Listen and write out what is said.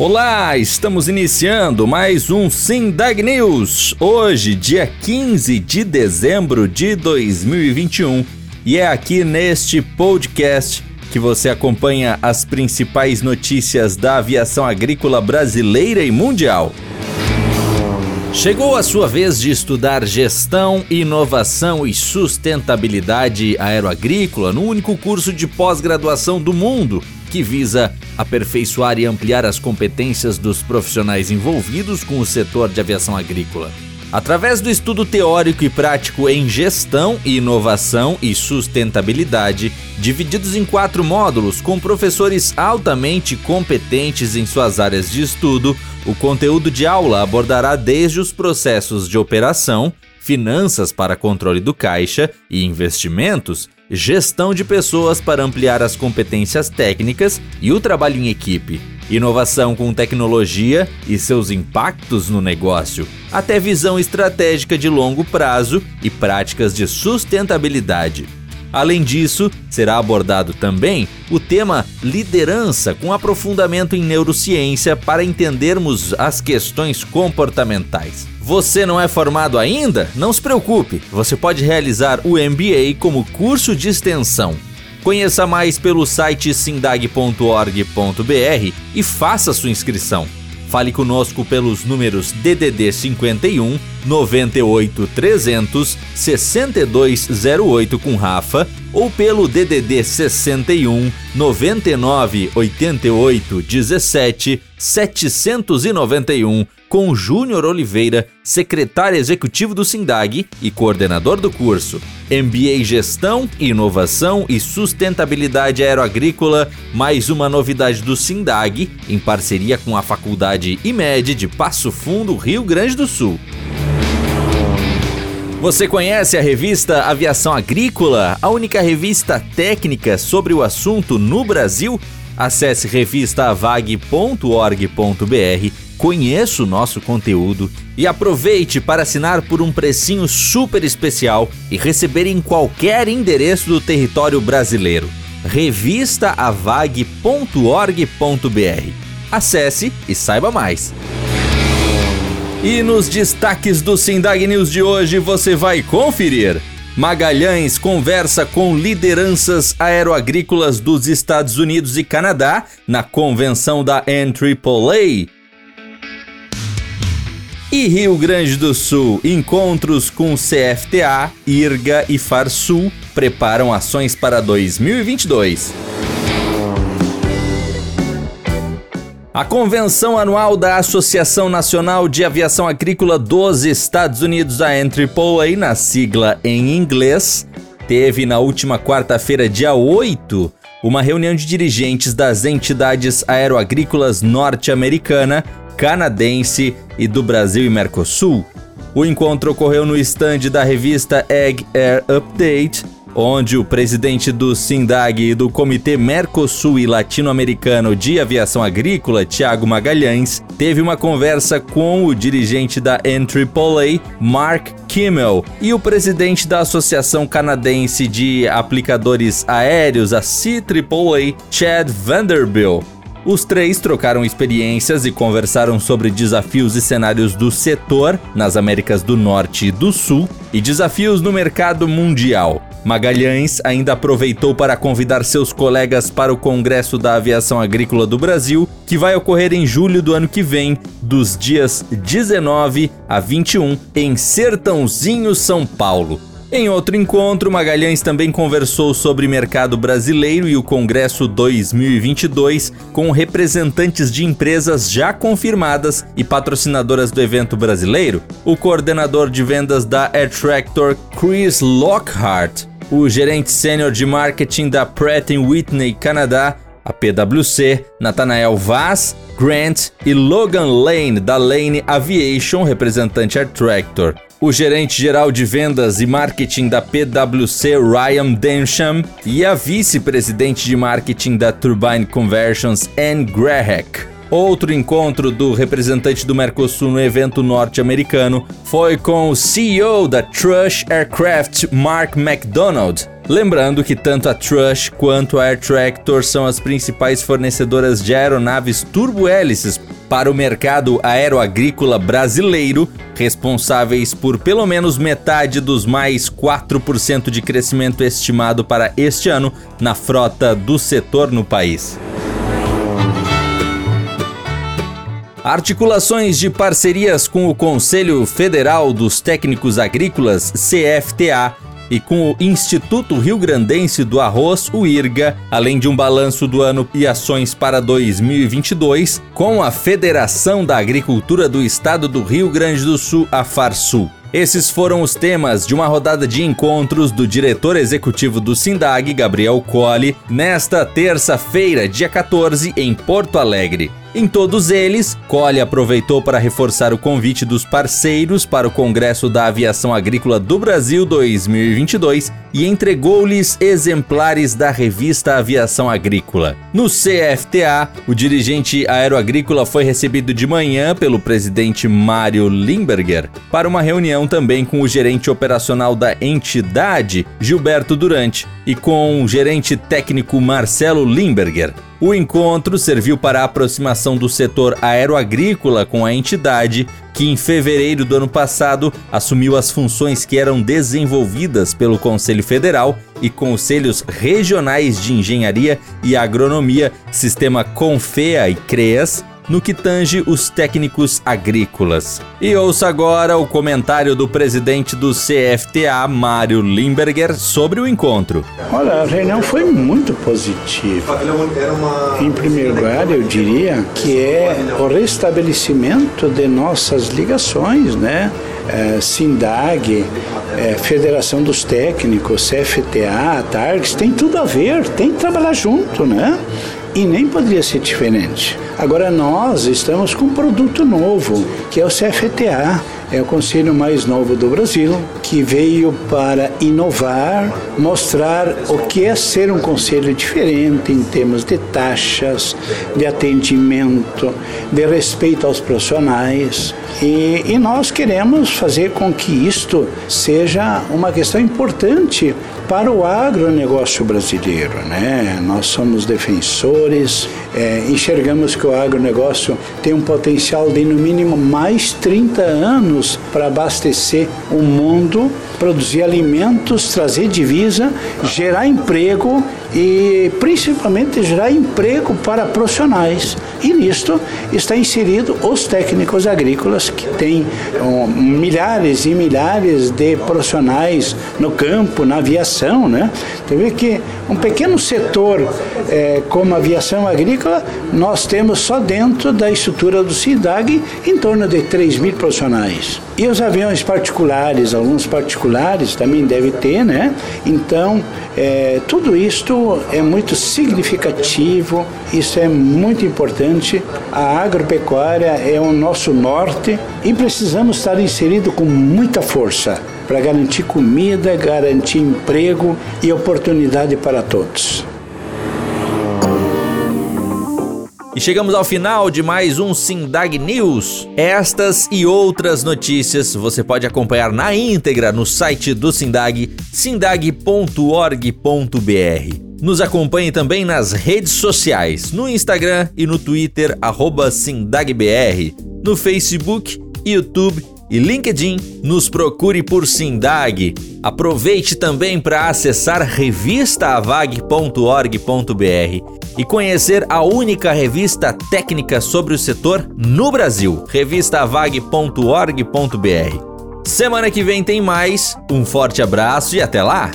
Olá, estamos iniciando mais um Sindag News. Hoje, dia 15 de dezembro de 2021, e é aqui neste podcast que você acompanha as principais notícias da aviação agrícola brasileira e mundial. Chegou a sua vez de estudar gestão, inovação e sustentabilidade aeroagrícola no único curso de pós-graduação do mundo que visa aperfeiçoar e ampliar as competências dos profissionais envolvidos com o setor de aviação agrícola. Através do estudo teórico e prático em gestão, inovação e sustentabilidade, divididos em quatro módulos com professores altamente competentes em suas áreas de estudo, o conteúdo de aula abordará desde os processos de operação, finanças para controle do caixa e investimentos, gestão de pessoas para ampliar as competências técnicas e o trabalho em equipe, inovação com tecnologia e seus impactos no negócio, até visão estratégica de longo prazo e práticas de sustentabilidade. Além disso, será abordado também o tema liderança com aprofundamento em neurociência para entendermos as questões comportamentais. Você não é formado ainda? Não se preocupe, você pode realizar o MBA como curso de extensão. Conheça mais pelo site sindag.org.br e faça sua inscrição. Fale conosco pelos números DDD 51 98 300 6208 com Rafa ou pelo DDD 61 99 88 17 791 com Júnior Oliveira, secretário executivo do SINDAG e coordenador do curso. MBA Gestão, Inovação e Sustentabilidade Aeroagrícola, mais uma novidade do SINDAG, em parceria com a Faculdade IMED de Passo Fundo, Rio Grande do Sul. Você conhece a revista Aviação Agrícola, a única revista técnica sobre o assunto no Brasil? Acesse revistavag.org.br conheça o nosso conteúdo e aproveite para assinar por um precinho super especial e receber em qualquer endereço do território brasileiro. revistaavag.org.br. Acesse e saiba mais. E nos destaques do Sindag News de hoje você vai conferir. Magalhães conversa com lideranças aeroagrícolas dos Estados Unidos e Canadá na convenção da NAAA. E Rio Grande do Sul, encontros com CFTA, IRGA e Farsul preparam ações para 2022. A convenção anual da Associação Nacional de Aviação Agrícola dos Estados Unidos, a NAAA, na sigla em inglês, teve na última quarta-feira, dia 8, uma reunião de dirigentes das entidades aeroagrícolas norte-americana canadense e do Brasil e Mercosul. O encontro ocorreu no estande da revista Egg Air Update, onde o presidente do SINDAG e do Comitê Mercosul e Latino-Americano de Aviação Agrícola, Tiago Magalhães, teve uma conversa com o dirigente da NAAA, Mark Kimmel, e o presidente da Associação Canadense de Aplicadores Aéreos, a CAAA, Chad Vanderbilt. Os três trocaram experiências e conversaram sobre desafios e cenários do setor nas Américas do Norte e do Sul e desafios no mercado mundial. Magalhães ainda aproveitou para convidar seus colegas para o Congresso da Aviação Agrícola do Brasil, que vai ocorrer em julho do ano que vem, dos dias 19 a 21, em Sertãozinho, São Paulo. Em outro encontro, Magalhães também conversou sobre mercado brasileiro e o Congresso 2022 com representantes de empresas já confirmadas e patrocinadoras do evento brasileiro. O coordenador de vendas da Air Tractor, Chris Lockhart, o gerente sênior de marketing da Pratt Whitney Canadá, a PwC, Nathanael Vaz, Grant e Logan Lane da Lane Aviation, representante Air Tractor o gerente geral de vendas e marketing da PwC, Ryan Densham, e a vice-presidente de marketing da Turbine Conversions, Anne Grahek. Outro encontro do representante do Mercosul no evento norte-americano foi com o CEO da Trush Aircraft, Mark McDonald. Lembrando que tanto a Trush quanto a Air Tractor são as principais fornecedoras de aeronaves turbohélices para o mercado aeroagrícola brasileiro, responsáveis por pelo menos metade dos mais 4% de crescimento estimado para este ano na frota do setor no país. Articulações de parcerias com o Conselho Federal dos Técnicos Agrícolas, CFTA, e com o Instituto Rio Grandense do Arroz, o IRGA, além de um balanço do ano e ações para 2022, com a Federação da Agricultura do Estado do Rio Grande do Sul, a FARSUL. Esses foram os temas de uma rodada de encontros do diretor executivo do SINDAG, Gabriel Colli, nesta terça-feira, dia 14, em Porto Alegre. Em todos eles, Colli aproveitou para reforçar o convite dos parceiros para o Congresso da Aviação Agrícola do Brasil 2022 e entregou-lhes exemplares da revista Aviação Agrícola. No CFTA, o dirigente aeroagrícola foi recebido de manhã pelo presidente Mário Limberger para uma reunião também com o gerente operacional da entidade, Gilberto Durante, e com o gerente técnico Marcelo Limberger. O encontro serviu para a aproximação do setor aeroagrícola com a entidade, que em fevereiro do ano passado assumiu as funções que eram desenvolvidas pelo Conselho Federal e conselhos regionais de engenharia e agronomia, sistema CONFEA e CREAS, no que tange os técnicos agrícolas. E ouça agora o comentário do presidente do CFTA, Mário Limberger, sobre o encontro. Olha, a reunião foi muito positiva. Em primeiro lugar, eu diria que é o restabelecimento de nossas ligações, né? É, SINDAG, é, Federação dos Técnicos, CFTA, TARGS, tem tudo a ver, tem que trabalhar junto, né? E nem poderia ser diferente. Agora nós estamos com um produto novo, que é o CFTA, é o conselho mais novo do Brasil, que veio para inovar, mostrar o que é ser um conselho diferente em termos de taxas, de atendimento, de respeito aos profissionais. E, e nós queremos fazer com que isto seja uma questão importante para o agronegócio brasileiro. Né? Nós somos defensores, é, enxergamos que o agronegócio tem um potencial de, no mínimo, mais 30 anos para abastecer o mundo, produzir alimentos, trazer divisa, gerar emprego e principalmente gerar emprego para profissionais. E nisto está inserido os técnicos agrícolas, que têm um, milhares e milhares de profissionais no campo, na aviação. Né? Você vê que um pequeno setor é, como a aviação agrícola, nós temos só dentro da estrutura do CIDAG em torno de 3 mil profissionais. E os aviões particulares, alguns particulares também deve ter, né? Então, é, tudo isto é muito significativo, isso é muito importante. A agropecuária é o nosso norte e precisamos estar inserido com muita força para garantir comida, garantir emprego e oportunidade para todos. E chegamos ao final de mais um Sindag News. Estas e outras notícias você pode acompanhar na íntegra no site do Sindag, sindag.org.br. Nos acompanhe também nas redes sociais, no Instagram e no Twitter, SindagBR, no Facebook, YouTube e LinkedIn, nos procure por Sindag. Aproveite também para acessar revistaavag.org.br e conhecer a única revista técnica sobre o setor no Brasil, revistaavag.org.br. Semana que vem tem mais. Um forte abraço e até lá!